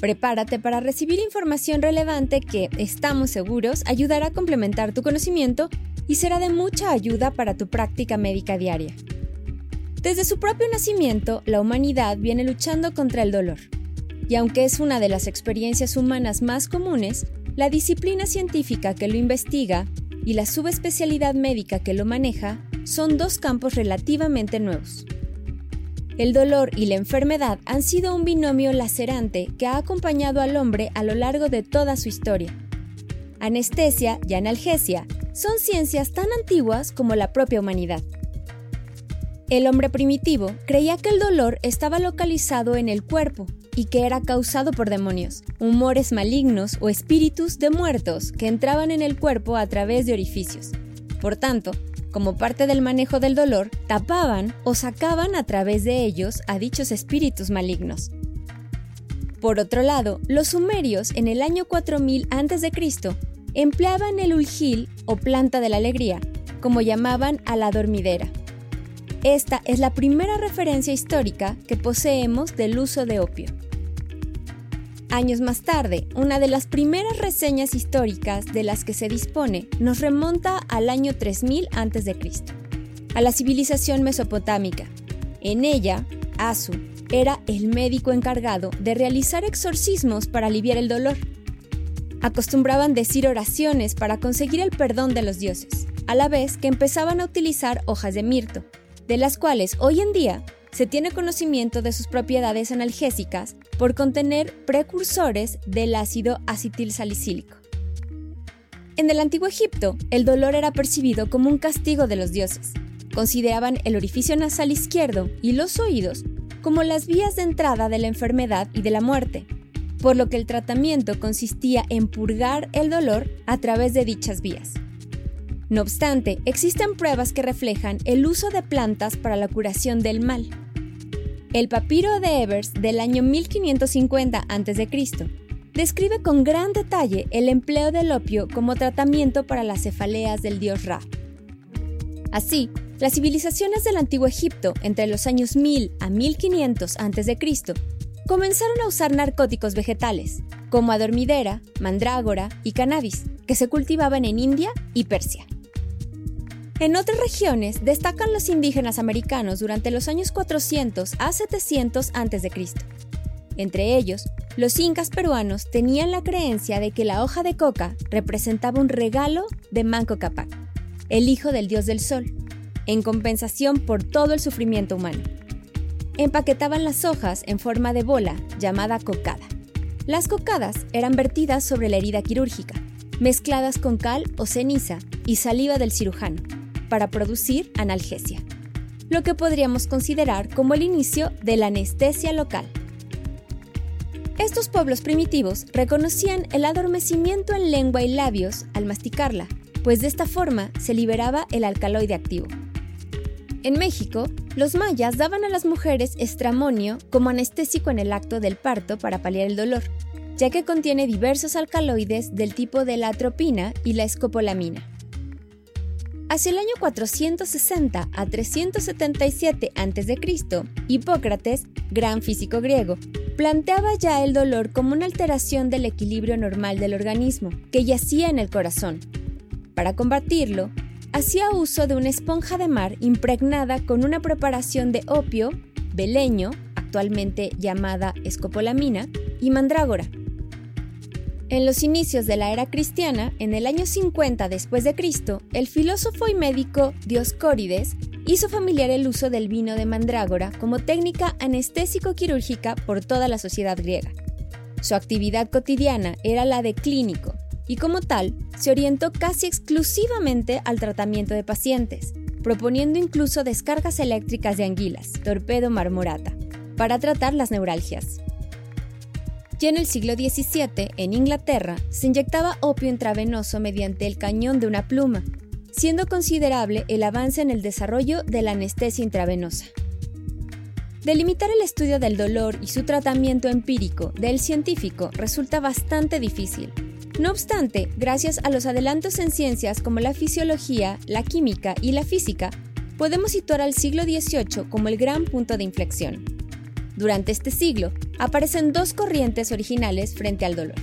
Prepárate para recibir información relevante que, estamos seguros, ayudará a complementar tu conocimiento y será de mucha ayuda para tu práctica médica diaria. Desde su propio nacimiento, la humanidad viene luchando contra el dolor. Y aunque es una de las experiencias humanas más comunes, la disciplina científica que lo investiga y la subespecialidad médica que lo maneja son dos campos relativamente nuevos. El dolor y la enfermedad han sido un binomio lacerante que ha acompañado al hombre a lo largo de toda su historia. Anestesia y analgesia son ciencias tan antiguas como la propia humanidad. El hombre primitivo creía que el dolor estaba localizado en el cuerpo y que era causado por demonios, humores malignos o espíritus de muertos que entraban en el cuerpo a través de orificios. Por tanto, como parte del manejo del dolor, tapaban o sacaban a través de ellos a dichos espíritus malignos. Por otro lado, los sumerios en el año 4000 a.C. empleaban el ulgil o planta de la alegría, como llamaban a la dormidera. Esta es la primera referencia histórica que poseemos del uso de opio. Años más tarde, una de las primeras reseñas históricas de las que se dispone nos remonta al año 3000 a.C., a la civilización mesopotámica. En ella, Asu era el médico encargado de realizar exorcismos para aliviar el dolor. Acostumbraban decir oraciones para conseguir el perdón de los dioses, a la vez que empezaban a utilizar hojas de mirto, de las cuales hoy en día se tiene conocimiento de sus propiedades analgésicas por contener precursores del ácido acetilsalicílico. En el antiguo Egipto, el dolor era percibido como un castigo de los dioses. Consideraban el orificio nasal izquierdo y los oídos como las vías de entrada de la enfermedad y de la muerte, por lo que el tratamiento consistía en purgar el dolor a través de dichas vías. No obstante, existen pruebas que reflejan el uso de plantas para la curación del mal. El papiro de Evers del año 1550 a.C. describe con gran detalle el empleo del opio como tratamiento para las cefaleas del dios Ra. Así, las civilizaciones del antiguo Egipto entre los años 1000 a 1500 a.C. comenzaron a usar narcóticos vegetales, como adormidera, mandrágora y cannabis, que se cultivaban en India y Persia. En otras regiones destacan los indígenas americanos durante los años 400 a 700 a.C. Entre ellos, los incas peruanos tenían la creencia de que la hoja de coca representaba un regalo de Manco Cápac, el hijo del dios del sol, en compensación por todo el sufrimiento humano. Empaquetaban las hojas en forma de bola llamada cocada. Las cocadas eran vertidas sobre la herida quirúrgica, mezcladas con cal o ceniza y saliva del cirujano para producir analgesia, lo que podríamos considerar como el inicio de la anestesia local. Estos pueblos primitivos reconocían el adormecimiento en lengua y labios al masticarla, pues de esta forma se liberaba el alcaloide activo. En México, los mayas daban a las mujeres estramonio como anestésico en el acto del parto para paliar el dolor, ya que contiene diversos alcaloides del tipo de la atropina y la escopolamina. Hacia el año 460 a 377 a.C., Hipócrates, gran físico griego, planteaba ya el dolor como una alteración del equilibrio normal del organismo, que yacía en el corazón. Para combatirlo, hacía uso de una esponja de mar impregnada con una preparación de opio, beleño, actualmente llamada escopolamina, y mandrágora, en los inicios de la era cristiana, en el año 50 después de Cristo, el filósofo y médico Dioscórides hizo familiar el uso del vino de mandrágora como técnica anestésico-quirúrgica por toda la sociedad griega. Su actividad cotidiana era la de clínico, y como tal, se orientó casi exclusivamente al tratamiento de pacientes, proponiendo incluso descargas eléctricas de anguilas, torpedo marmorata, para tratar las neuralgias. Ya en el siglo XVII, en Inglaterra, se inyectaba opio intravenoso mediante el cañón de una pluma, siendo considerable el avance en el desarrollo de la anestesia intravenosa. Delimitar el estudio del dolor y su tratamiento empírico del científico resulta bastante difícil. No obstante, gracias a los adelantos en ciencias como la fisiología, la química y la física, podemos situar al siglo XVIII como el gran punto de inflexión. Durante este siglo, aparecen dos corrientes originales frente al dolor.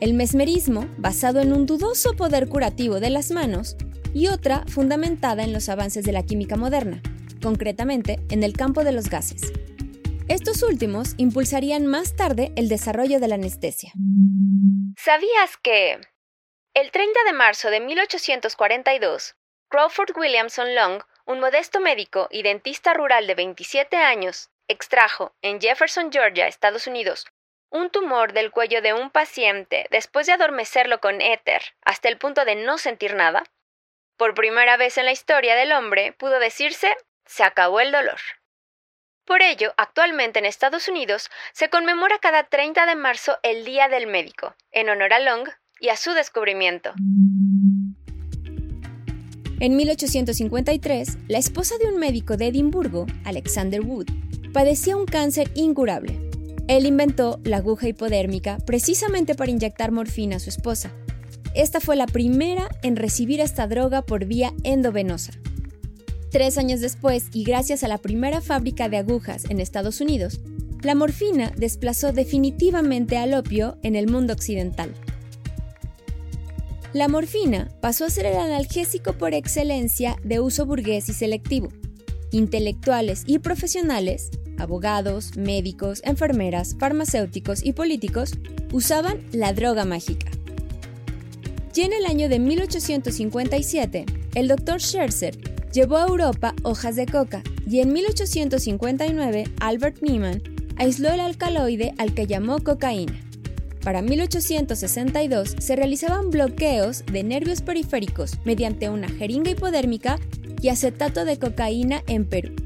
El mesmerismo, basado en un dudoso poder curativo de las manos, y otra fundamentada en los avances de la química moderna, concretamente en el campo de los gases. Estos últimos impulsarían más tarde el desarrollo de la anestesia. ¿Sabías que... El 30 de marzo de 1842, Crawford Williamson Long, un modesto médico y dentista rural de 27 años, extrajo en Jefferson, Georgia, Estados Unidos, un tumor del cuello de un paciente después de adormecerlo con éter hasta el punto de no sentir nada? Por primera vez en la historia del hombre pudo decirse se acabó el dolor. Por ello, actualmente en Estados Unidos se conmemora cada 30 de marzo el Día del Médico, en honor a Long y a su descubrimiento. En 1853, la esposa de un médico de Edimburgo, Alexander Wood, padecía un cáncer incurable. Él inventó la aguja hipodérmica precisamente para inyectar morfina a su esposa. Esta fue la primera en recibir esta droga por vía endovenosa. Tres años después, y gracias a la primera fábrica de agujas en Estados Unidos, la morfina desplazó definitivamente al opio en el mundo occidental. La morfina pasó a ser el analgésico por excelencia de uso burgués y selectivo. Intelectuales y profesionales, abogados, médicos, enfermeras, farmacéuticos y políticos usaban la droga mágica. Ya en el año de 1857, el doctor Scherzer llevó a Europa hojas de coca y en 1859 Albert Niemann aisló el alcaloide al que llamó cocaína. Para 1862 se realizaban bloqueos de nervios periféricos mediante una jeringa hipodérmica y acetato de cocaína en Perú.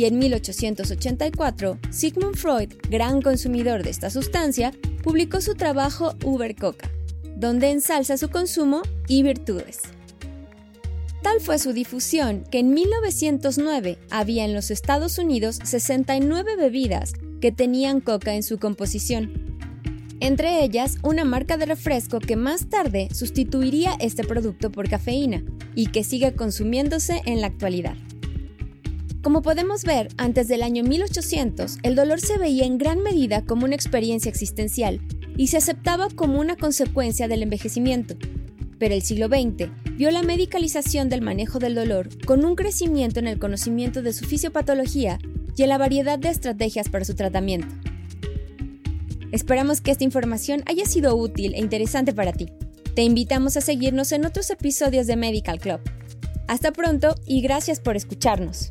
Y en 1884, Sigmund Freud, gran consumidor de esta sustancia, publicó su trabajo Uber Coca, donde ensalza su consumo y virtudes. Tal fue su difusión que en 1909 había en los Estados Unidos 69 bebidas que tenían coca en su composición. Entre ellas, una marca de refresco que más tarde sustituiría este producto por cafeína y que sigue consumiéndose en la actualidad. Como podemos ver, antes del año 1800, el dolor se veía en gran medida como una experiencia existencial y se aceptaba como una consecuencia del envejecimiento, pero el siglo XX vio la medicalización del manejo del dolor con un crecimiento en el conocimiento de su fisiopatología y en la variedad de estrategias para su tratamiento. Esperamos que esta información haya sido útil e interesante para ti. Te invitamos a seguirnos en otros episodios de Medical Club. Hasta pronto y gracias por escucharnos.